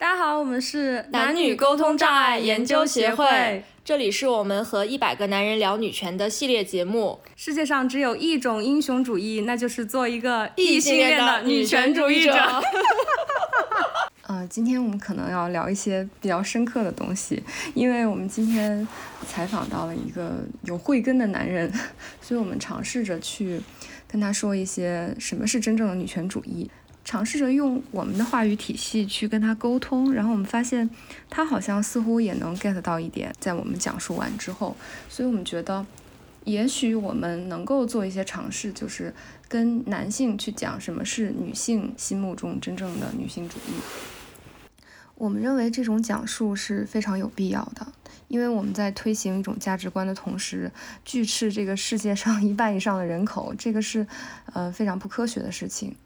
大家好，我们是男女沟通障碍研究协会，这里是我们和一百个男人聊女权的系列节目。世界上只有一种英雄主义，那就是做一个异性恋的女权主义者。呃，今天我们可能要聊一些比较深刻的东西，因为我们今天采访到了一个有慧根的男人，所以我们尝试着去跟他说一些什么是真正的女权主义。尝试着用我们的话语体系去跟他沟通，然后我们发现他好像似乎也能 get 到一点，在我们讲述完之后，所以我们觉得也许我们能够做一些尝试，就是跟男性去讲什么是女性心目中真正的女性主义。我们认为这种讲述是非常有必要的，因为我们在推行一种价值观的同时，拒斥这个世界上 一半以上的人口，这个是呃非常不科学的事情。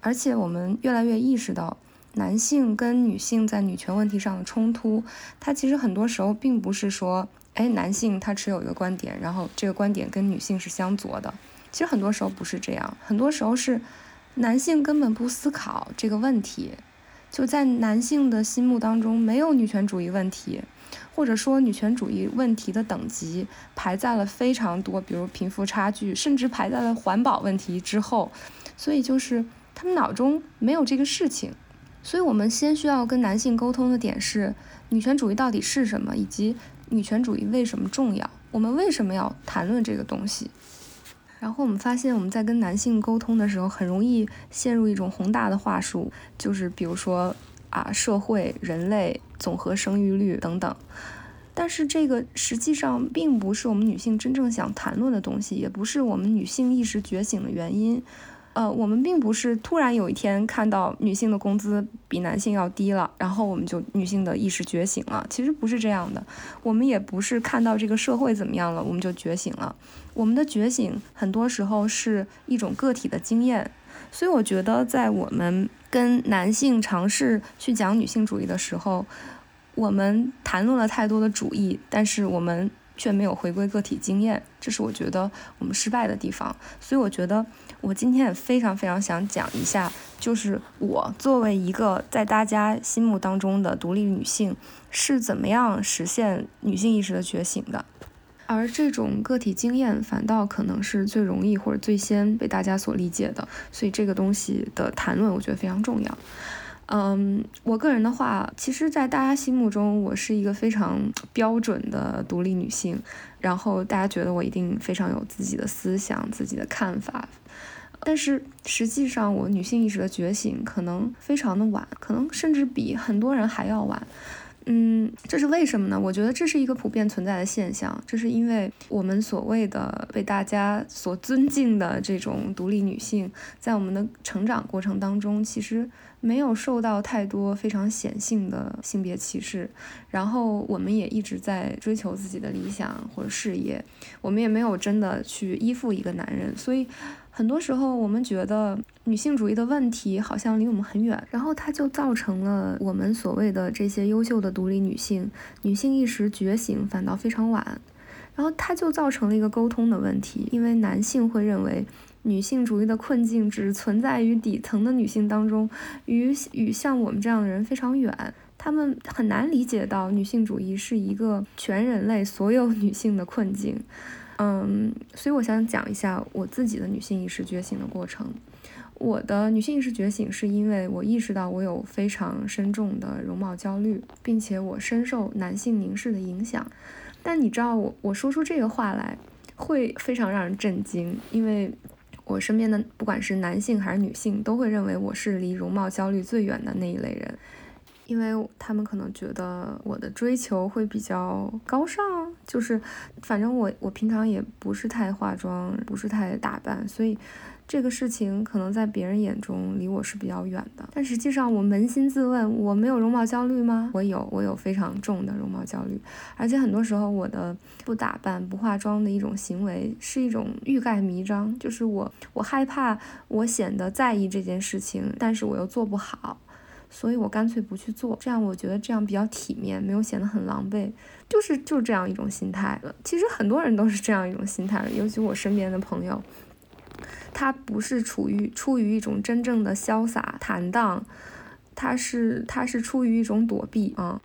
而且我们越来越意识到，男性跟女性在女权问题上的冲突，它其实很多时候并不是说，哎，男性他持有一个观点，然后这个观点跟女性是相左的。其实很多时候不是这样，很多时候是男性根本不思考这个问题，就在男性的心目当中没有女权主义问题，或者说女权主义问题的等级排在了非常多，比如贫富差距，甚至排在了环保问题之后，所以就是。他们脑中没有这个事情，所以我们先需要跟男性沟通的点是女权主义到底是什么，以及女权主义为什么重要，我们为什么要谈论这个东西。然后我们发现我们在跟男性沟通的时候，很容易陷入一种宏大的话术，就是比如说啊，社会、人类、总和生育率等等。但是这个实际上并不是我们女性真正想谈论的东西，也不是我们女性意识觉醒的原因。呃，我们并不是突然有一天看到女性的工资比男性要低了，然后我们就女性的意识觉醒了。其实不是这样的，我们也不是看到这个社会怎么样了，我们就觉醒了。我们的觉醒很多时候是一种个体的经验。所以我觉得，在我们跟男性尝试去讲女性主义的时候，我们谈论了太多的主义，但是我们。却没有回归个体经验，这是我觉得我们失败的地方。所以我觉得我今天也非常非常想讲一下，就是我作为一个在大家心目当中的独立女性，是怎么样实现女性意识的觉醒的。而这种个体经验反倒可能是最容易或者最先被大家所理解的。所以这个东西的谈论，我觉得非常重要。嗯，我个人的话，其实，在大家心目中，我是一个非常标准的独立女性，然后大家觉得我一定非常有自己的思想、自己的看法。但是实际上，我女性意识的觉醒可能非常的晚，可能甚至比很多人还要晚。嗯，这是为什么呢？我觉得这是一个普遍存在的现象，这是因为我们所谓的被大家所尊敬的这种独立女性，在我们的成长过程当中，其实没有受到太多非常显性的性别歧视，然后我们也一直在追求自己的理想或者事业，我们也没有真的去依附一个男人，所以。很多时候，我们觉得女性主义的问题好像离我们很远，然后它就造成了我们所谓的这些优秀的独立女性女性意识觉醒反倒非常晚，然后它就造成了一个沟通的问题，因为男性会认为女性主义的困境只存在于底层的女性当中，与与像我们这样的人非常远，他们很难理解到女性主义是一个全人类所有女性的困境。嗯，所以我想讲一下我自己的女性意识觉醒的过程。我的女性意识觉醒是因为我意识到我有非常深重的容貌焦虑，并且我深受男性凝视的影响。但你知道，我我说出这个话来会非常让人震惊，因为我身边的不管是男性还是女性，都会认为我是离容貌焦虑最远的那一类人。因为他们可能觉得我的追求会比较高尚，就是反正我我平常也不是太化妆，不是太打扮，所以这个事情可能在别人眼中离我是比较远的。但实际上，我扪心自问，我没有容貌焦虑吗？我有，我有非常重的容貌焦虑，而且很多时候我的不打扮、不化妆的一种行为是一种欲盖弥彰，就是我我害怕我显得在意这件事情，但是我又做不好。所以我干脆不去做，这样我觉得这样比较体面，没有显得很狼狈，就是就是这样一种心态了。其实很多人都是这样一种心态，尤其我身边的朋友，他不是处于出于一种真正的潇洒坦荡，他是他是出于一种躲避啊。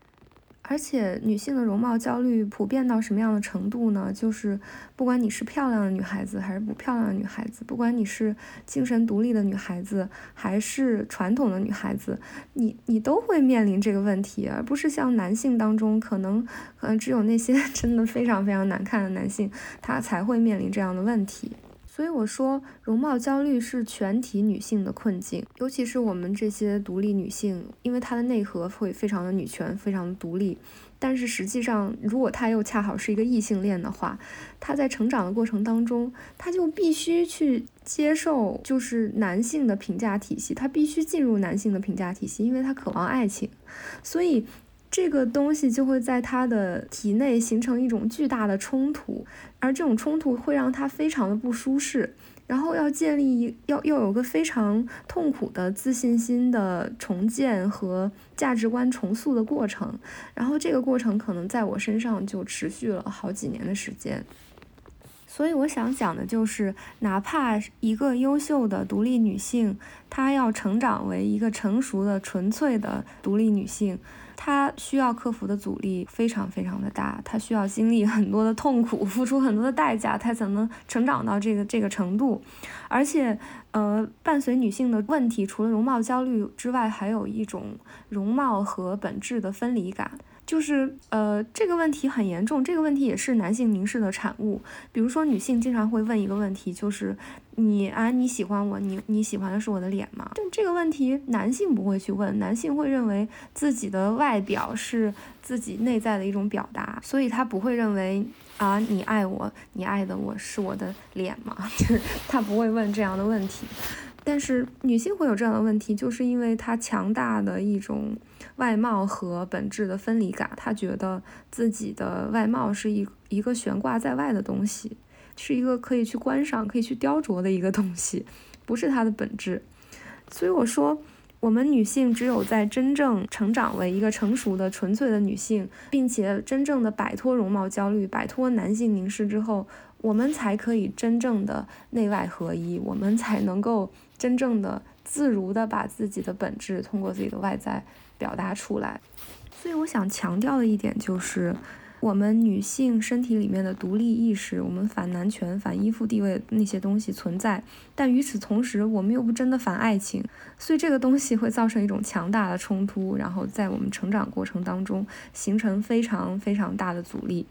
而且女性的容貌焦虑普遍到什么样的程度呢？就是不管你是漂亮的女孩子还是不漂亮的女孩子，不管你是精神独立的女孩子还是传统的女孩子，你你都会面临这个问题，而不是像男性当中可能可能只有那些 真的非常非常难看的男性，他才会面临这样的问题。所以我说，容貌焦虑是全体女性的困境，尤其是我们这些独立女性，因为她的内核会非常的女权，非常的独立。但是实际上，如果她又恰好是一个异性恋的话，她在成长的过程当中，她就必须去接受就是男性的评价体系，她必须进入男性的评价体系，因为她渴望爱情，所以。这个东西就会在他的体内形成一种巨大的冲突，而这种冲突会让他非常的不舒适，然后要建立一要要有个非常痛苦的自信心的重建和价值观重塑的过程，然后这个过程可能在我身上就持续了好几年的时间。所以我想讲的就是，哪怕一个优秀的独立女性，她要成长为一个成熟的纯粹的独立女性。他需要克服的阻力非常非常的大，他需要经历很多的痛苦，付出很多的代价，他才能成长到这个这个程度。而且，呃，伴随女性的问题，除了容貌焦虑之外，还有一种容貌和本质的分离感。就是，呃，这个问题很严重，这个问题也是男性凝视的产物。比如说，女性经常会问一个问题，就是你啊，你喜欢我，你你喜欢的是我的脸吗？但这个问题男性不会去问，男性会认为自己的外表是自己内在的一种表达，所以他不会认为啊，你爱我，你爱的我是我的脸吗？就是他不会问这样的问题。但是女性会有这样的问题，就是因为她强大的一种。外貌和本质的分离感，她觉得自己的外貌是一一个悬挂在外的东西，是一个可以去观赏、可以去雕琢的一个东西，不是她的本质。所以我说，我们女性只有在真正成长为一个成熟的、纯粹的女性，并且真正的摆脱容貌焦虑、摆脱男性凝视之后，我们才可以真正的内外合一，我们才能够真正的自如的把自己的本质通过自己的外在。表达出来，所以我想强调的一点就是，我们女性身体里面的独立意识，我们反男权、反依附地位那些东西存在，但与此同时，我们又不真的反爱情，所以这个东西会造成一种强大的冲突，然后在我们成长过程当中形成非常非常大的阻力，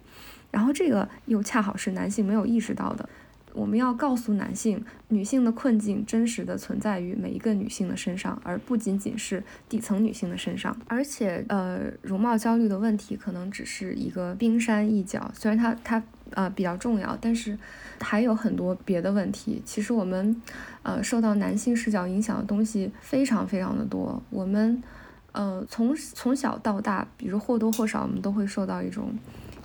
然后这个又恰好是男性没有意识到的。我们要告诉男性，女性的困境真实的存在于每一个女性的身上，而不仅仅是底层女性的身上。而且，呃，容貌焦虑的问题可能只是一个冰山一角，虽然它它呃比较重要，但是还有很多别的问题。其实我们，呃，受到男性视角影响的东西非常非常的多。我们，呃，从从小到大，比如或多或少，我们都会受到一种。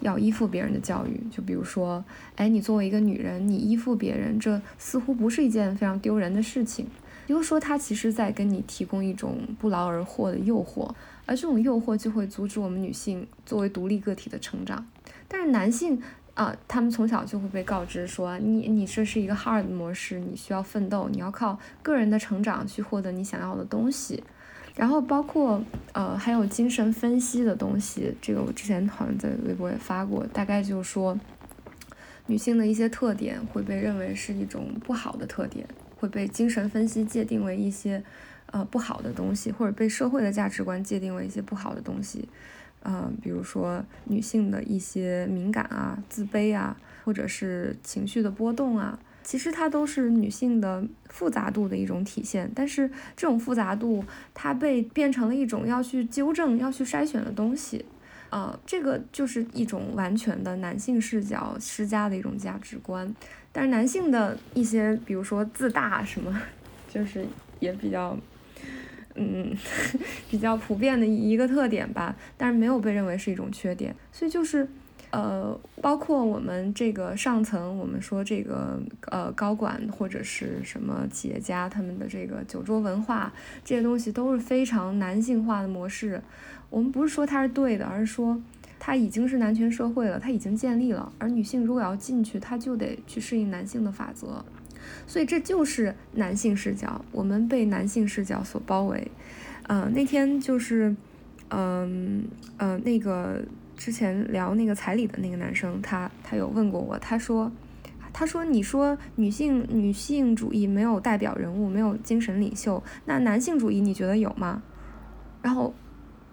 要依附别人的教育，就比如说，哎，你作为一个女人，你依附别人，这似乎不是一件非常丢人的事情。比如说，他其实在跟你提供一种不劳而获的诱惑，而这种诱惑就会阻止我们女性作为独立个体的成长。但是男性啊，他们从小就会被告知说，你你这是一个 hard 模式，你需要奋斗，你要靠个人的成长去获得你想要的东西。然后包括呃还有精神分析的东西，这个我之前好像在微博也发过，大概就是说，女性的一些特点会被认为是一种不好的特点，会被精神分析界定为一些呃不好的东西，或者被社会的价值观界定为一些不好的东西，嗯，比如说女性的一些敏感啊、自卑啊，或者是情绪的波动啊。其实它都是女性的复杂度的一种体现，但是这种复杂度它被变成了一种要去纠正、要去筛选的东西，呃，这个就是一种完全的男性视角施加的一种价值观。但是男性的一些，比如说自大什么，就是也比较，嗯，比较普遍的一个特点吧，但是没有被认为是一种缺点，所以就是。呃，包括我们这个上层，我们说这个呃高管或者是什么企业家，他们的这个酒桌文化这些东西都是非常男性化的模式。我们不是说它是对的，而是说它已经是男权社会了，它已经建立了。而女性如果要进去，她就得去适应男性的法则。所以这就是男性视角，我们被男性视角所包围。呃，那天就是，嗯呃，那个之前聊那个彩礼的那个男生，他他有问过我，他说，他说你说女性女性主义没有代表人物，没有精神领袖，那男性主义你觉得有吗？然后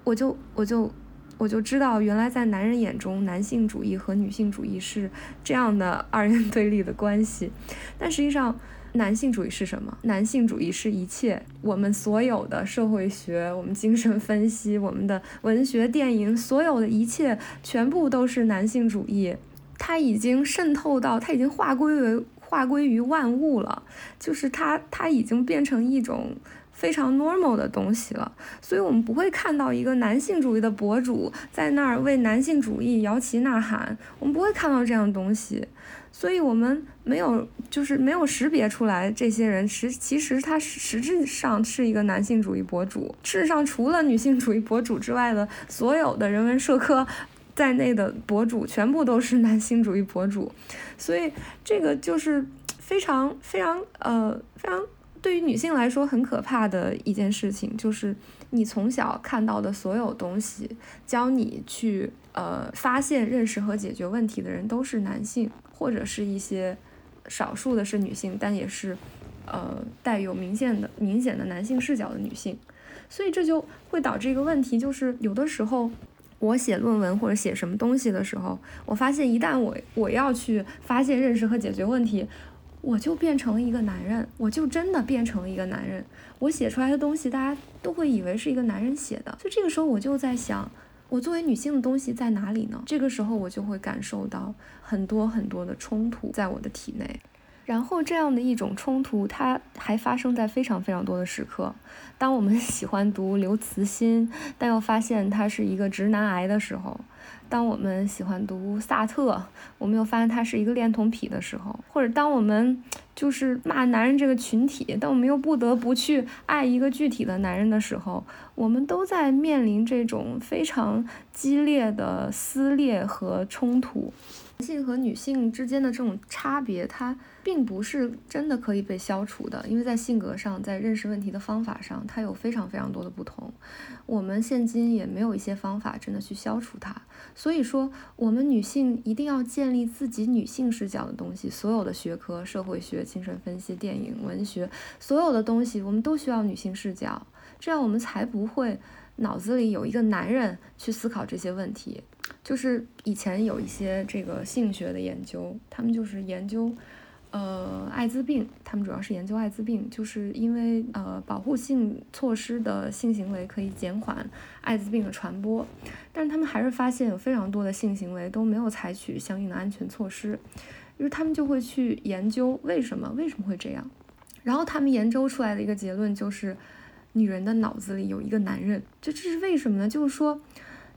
我就我就我就知道，原来在男人眼中，男性主义和女性主义是这样的二元对立的关系，但实际上。男性主义是什么？男性主义是一切，我们所有的社会学、我们精神分析、我们的文学、电影，所有的一切，全部都是男性主义。它已经渗透到，它已经划归为划归于万物了，就是它，它已经变成一种非常 normal 的东西了。所以，我们不会看到一个男性主义的博主在那儿为男性主义摇旗呐喊，我们不会看到这样的东西。所以，我们没有，就是没有识别出来这些人实，其实他实质上是一个男性主义博主。事实上，除了女性主义博主之外的所有的人文社科在内的博主，全部都是男性主义博主。所以，这个就是非常非常呃非常对于女性来说很可怕的一件事情，就是你从小看到的所有东西，教你去呃发现、认识和解决问题的人都是男性。或者是一些少数的是女性，但也是呃带有明显的明显的男性视角的女性，所以这就会导致一个问题，就是有的时候我写论文或者写什么东西的时候，我发现一旦我我要去发现、认识和解决问题，我就变成了一个男人，我就真的变成了一个男人，我写出来的东西大家都会以为是一个男人写的，所以这个时候我就在想。我作为女性的东西在哪里呢？这个时候我就会感受到很多很多的冲突在我的体内，然后这样的一种冲突，它还发生在非常非常多的时刻。当我们喜欢读刘慈欣，但又发现他是一个直男癌的时候。当我们喜欢读萨特，我们又发现他是一个恋童癖的时候，或者当我们就是骂男人这个群体，但我们又不得不去爱一个具体的男人的时候，我们都在面临这种非常激烈的撕裂和冲突。男性和女性之间的这种差别，它并不是真的可以被消除的，因为在性格上，在认识问题的方法上，它有非常非常多的不同。我们现今也没有一些方法真的去消除它。所以说，我们女性一定要建立自己女性视角的东西。所有的学科，社会学、精神分析、电影、文学，所有的东西，我们都需要女性视角，这样我们才不会脑子里有一个男人去思考这些问题。就是以前有一些这个性学的研究，他们就是研究。呃，艾滋病，他们主要是研究艾滋病，就是因为呃，保护性措施的性行为可以减缓艾滋病的传播，但是他们还是发现有非常多的性行为都没有采取相应的安全措施，于是他们就会去研究为什么为什么会这样，然后他们研究出来的一个结论就是，女人的脑子里有一个男人，这这是为什么呢？就是说。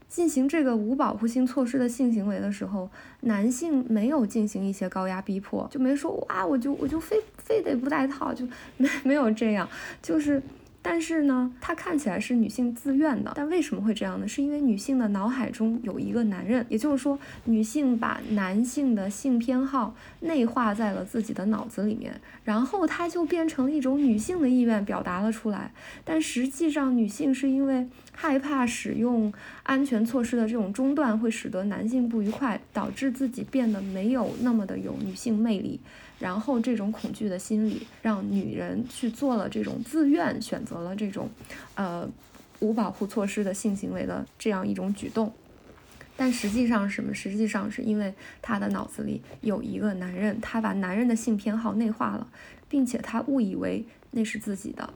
进行这个无保护性措施的性行为的时候，男性没有进行一些高压逼迫，就没说哇，我就我就非非得不戴套，就没没有这样，就是。但是呢，它看起来是女性自愿的，但为什么会这样呢？是因为女性的脑海中有一个男人，也就是说，女性把男性的性偏好内化在了自己的脑子里面，然后它就变成一种女性的意愿表达了出来。但实际上，女性是因为害怕使用安全措施的这种中断会使得男性不愉快，导致自己变得没有那么的有女性魅力。然后这种恐惧的心理让女人去做了这种自愿选择了这种，呃，无保护措施的性行为的这样一种举动，但实际上什么？实际上是因为她的脑子里有一个男人，她把男人的性偏好内化了，并且她误以为那是自己的。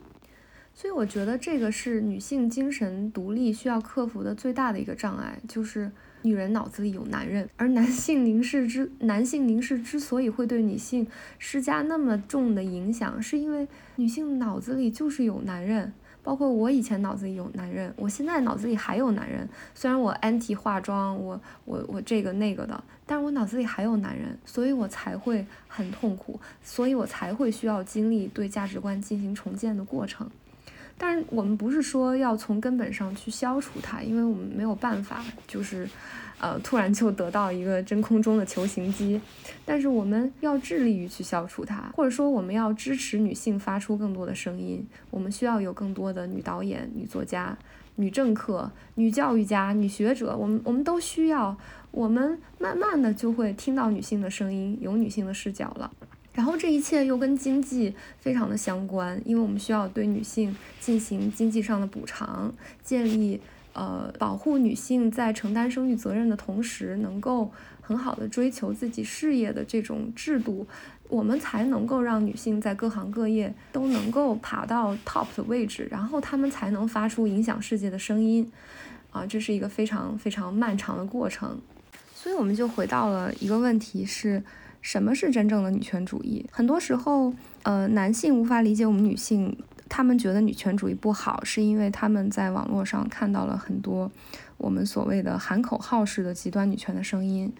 所以我觉得这个是女性精神独立需要克服的最大的一个障碍，就是。女人脑子里有男人，而男性凝视之男性凝视之所以会对女性施加那么重的影响，是因为女性脑子里就是有男人。包括我以前脑子里有男人，我现在脑子里还有男人。虽然我 anti 化妆，我我我这个那个的，但是我脑子里还有男人，所以我才会很痛苦，所以我才会需要经历对价值观进行重建的过程。但是我们不是说要从根本上去消除它，因为我们没有办法，就是。呃，突然就得到一个真空中的球形机，但是我们要致力于去消除它，或者说我们要支持女性发出更多的声音。我们需要有更多的女导演、女作家、女政客、女教育家、女学者，我们我们都需要。我们慢慢的就会听到女性的声音，有女性的视角了。然后这一切又跟经济非常的相关，因为我们需要对女性进行经济上的补偿，建立。呃，保护女性在承担生育责任的同时，能够很好的追求自己事业的这种制度，我们才能够让女性在各行各业都能够爬到 top 的位置，然后她们才能发出影响世界的声音。啊，这是一个非常非常漫长的过程。所以我们就回到了一个问题：是什么是真正的女权主义？很多时候，呃，男性无法理解我们女性。他们觉得女权主义不好，是因为他们在网络上看到了很多我们所谓的喊口号式的极端女权的声音，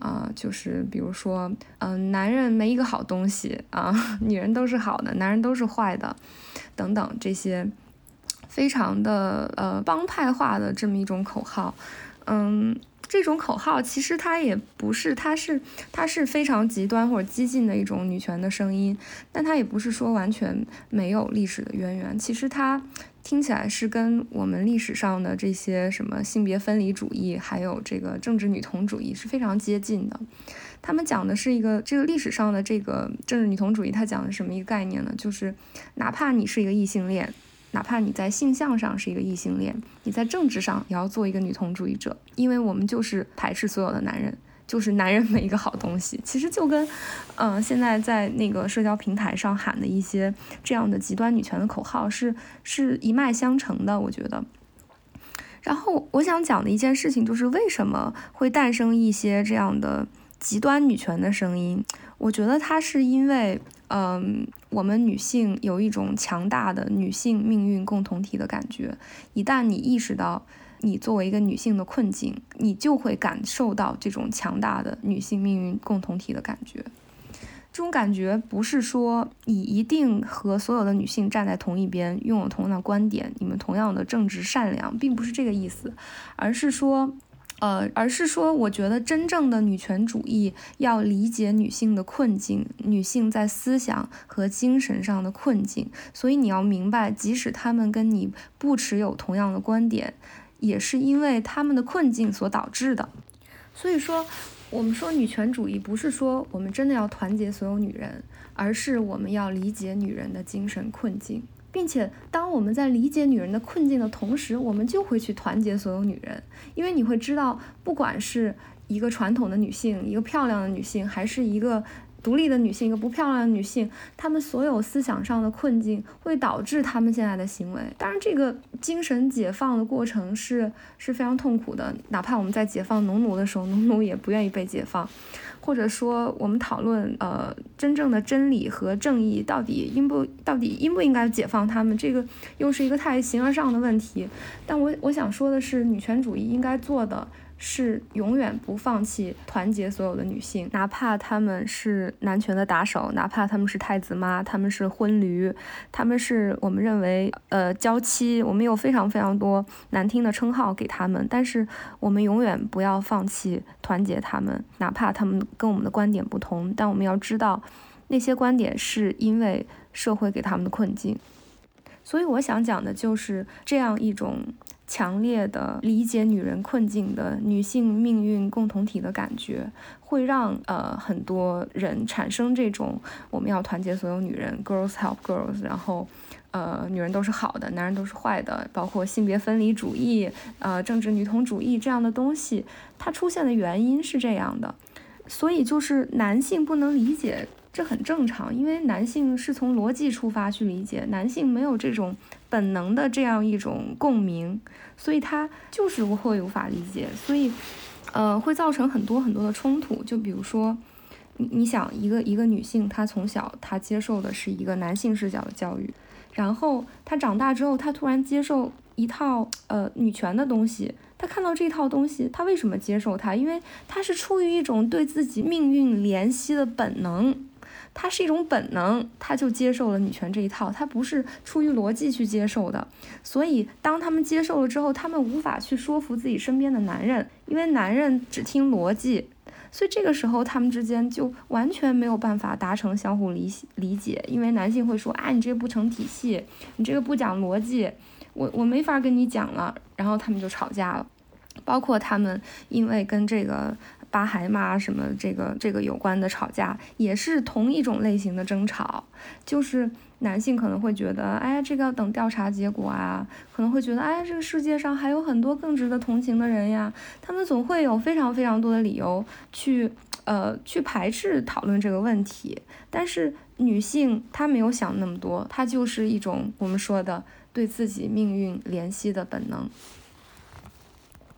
啊，就是比如说，嗯，男人没一个好东西啊，女人都是好的，男人都是坏的，等等这些非常的呃帮派化的这么一种口号，嗯。这种口号其实它也不是，它是它是非常极端或者激进的一种女权的声音，但它也不是说完全没有历史的渊源。其实它听起来是跟我们历史上的这些什么性别分离主义，还有这个政治女同主义是非常接近的。他们讲的是一个这个历史上的这个政治女同主义，它讲的是什么一个概念呢？就是哪怕你是一个异性恋。哪怕你在性向上是一个异性恋，你在政治上也要做一个女同主义者，因为我们就是排斥所有的男人，就是男人没一个好东西。其实就跟，嗯，现在在那个社交平台上喊的一些这样的极端女权的口号是是一脉相承的，我觉得。然后我想讲的一件事情就是为什么会诞生一些这样的极端女权的声音？我觉得它是因为。嗯，我们女性有一种强大的女性命运共同体的感觉。一旦你意识到你作为一个女性的困境，你就会感受到这种强大的女性命运共同体的感觉。这种感觉不是说你一定和所有的女性站在同一边，拥有同样的观点，你们同样的正直善良，并不是这个意思，而是说。呃，而是说，我觉得真正的女权主义要理解女性的困境，女性在思想和精神上的困境。所以你要明白，即使她们跟你不持有同样的观点，也是因为她们的困境所导致的。所以说，我们说女权主义不是说我们真的要团结所有女人，而是我们要理解女人的精神困境。并且，当我们在理解女人的困境的同时，我们就会去团结所有女人，因为你会知道，不管是一个传统的女性，一个漂亮的女性，还是一个独立的女性，一个不漂亮的女性，她们所有思想上的困境会导致她们现在的行为。当然，这个精神解放的过程是是非常痛苦的，哪怕我们在解放农奴的时候，农奴也不愿意被解放。或者说，我们讨论呃，真正的真理和正义到底应不到底应不应该解放他们，这个又是一个太形而上的问题。但我我想说的是，女权主义应该做的。是永远不放弃团结所有的女性，哪怕她们是男权的打手，哪怕她们是太子妈，她们是婚驴，她们是我们认为呃娇妻，我们有非常非常多难听的称号给他们，但是我们永远不要放弃团结他们，哪怕他们跟我们的观点不同，但我们要知道那些观点是因为社会给他们的困境，所以我想讲的就是这样一种。强烈的理解女人困境的女性命运共同体的感觉，会让呃很多人产生这种我们要团结所有女人，girls help girls，然后呃女人都是好的，男人都是坏的，包括性别分离主义、呃政治女同主义这样的东西，它出现的原因是这样的，所以就是男性不能理解。这很正常，因为男性是从逻辑出发去理解，男性没有这种本能的这样一种共鸣，所以他就是会无法理解，所以，呃，会造成很多很多的冲突。就比如说，你你想一个一个女性，她从小她接受的是一个男性视角的教育，然后她长大之后，她突然接受一套呃女权的东西，她看到这套东西，她为什么接受它？因为她是出于一种对自己命运怜惜的本能。它是一种本能，他就接受了女权这一套，他不是出于逻辑去接受的。所以当他们接受了之后，他们无法去说服自己身边的男人，因为男人只听逻辑。所以这个时候，他们之间就完全没有办法达成相互理理解，因为男性会说：“啊，你这个不成体系，你这个不讲逻辑，我我没法跟你讲了。”然后他们就吵架了。包括他们因为跟这个巴海马什么这个这个有关的吵架，也是同一种类型的争吵，就是。男性可能会觉得，哎，这个要等调查结果啊，可能会觉得，哎，这个世界上还有很多更值得同情的人呀。他们总会有非常非常多的理由去，呃，去排斥讨论这个问题。但是女性她没有想那么多，她就是一种我们说的对自己命运怜惜的本能。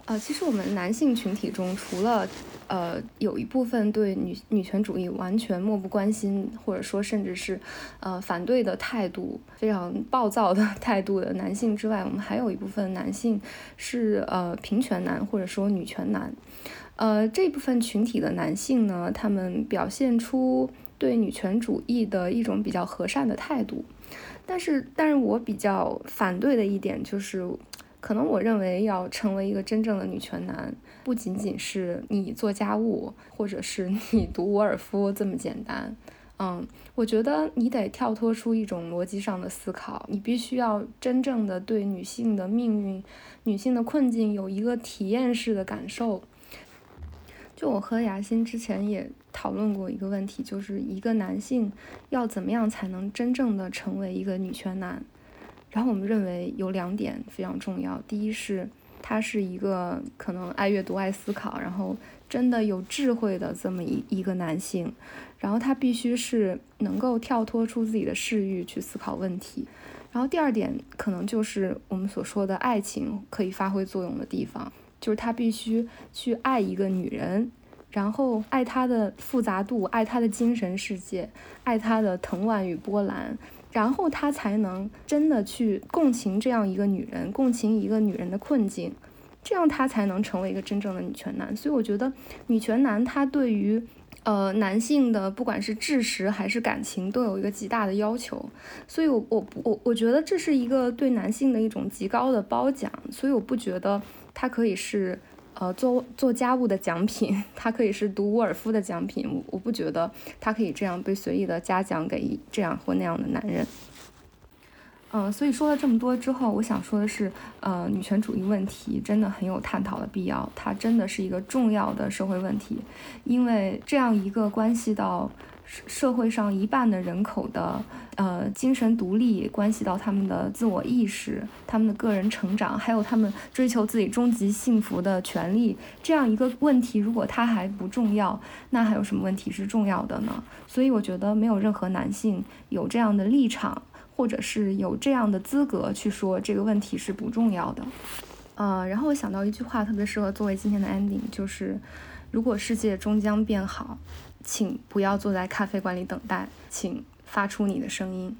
呃，其实我们男性群体中，除了呃有一部分对女女权主义完全漠不关心，或者说甚至是呃反对的态度，非常暴躁的态度的男性之外，我们还有一部分男性是呃平权男或者说女权男。呃，这部分群体的男性呢，他们表现出对女权主义的一种比较和善的态度，但是，但是我比较反对的一点就是。可能我认为要成为一个真正的女权男，不仅仅是你做家务，或者是你读沃尔夫这么简单。嗯，我觉得你得跳脱出一种逻辑上的思考，你必须要真正的对女性的命运、女性的困境有一个体验式的感受。就我和雅欣之前也讨论过一个问题，就是一个男性要怎么样才能真正的成为一个女权男？然后我们认为有两点非常重要，第一是他是一个可能爱阅读、爱思考，然后真的有智慧的这么一一个男性，然后他必须是能够跳脱出自己的视域去思考问题。然后第二点可能就是我们所说的爱情可以发挥作用的地方，就是他必须去爱一个女人，然后爱她的复杂度，爱她的精神世界，爱她的藤蔓与波澜。然后他才能真的去共情这样一个女人，共情一个女人的困境，这样他才能成为一个真正的女权男。所以我觉得女权男他对于呃男性的不管是知识还是感情都有一个极大的要求。所以我我我我觉得这是一个对男性的一种极高的褒奖。所以我不觉得他可以是。呃，做做家务的奖品，它可以是读沃尔夫的奖品。我我不觉得它可以这样被随意的嘉奖给这样或那样的男人。嗯，所以说了这么多之后，我想说的是，呃，女权主义问题真的很有探讨的必要，它真的是一个重要的社会问题，因为这样一个关系到。社会上一半的人口的呃精神独立，关系到他们的自我意识、他们的个人成长，还有他们追求自己终极幸福的权利。这样一个问题，如果它还不重要，那还有什么问题是重要的呢？所以我觉得没有任何男性有这样的立场，或者是有这样的资格去说这个问题是不重要的。呃，然后我想到一句话，特别适合作为今天的 ending，就是如果世界终将变好。请不要坐在咖啡馆里等待，请发出你的声音。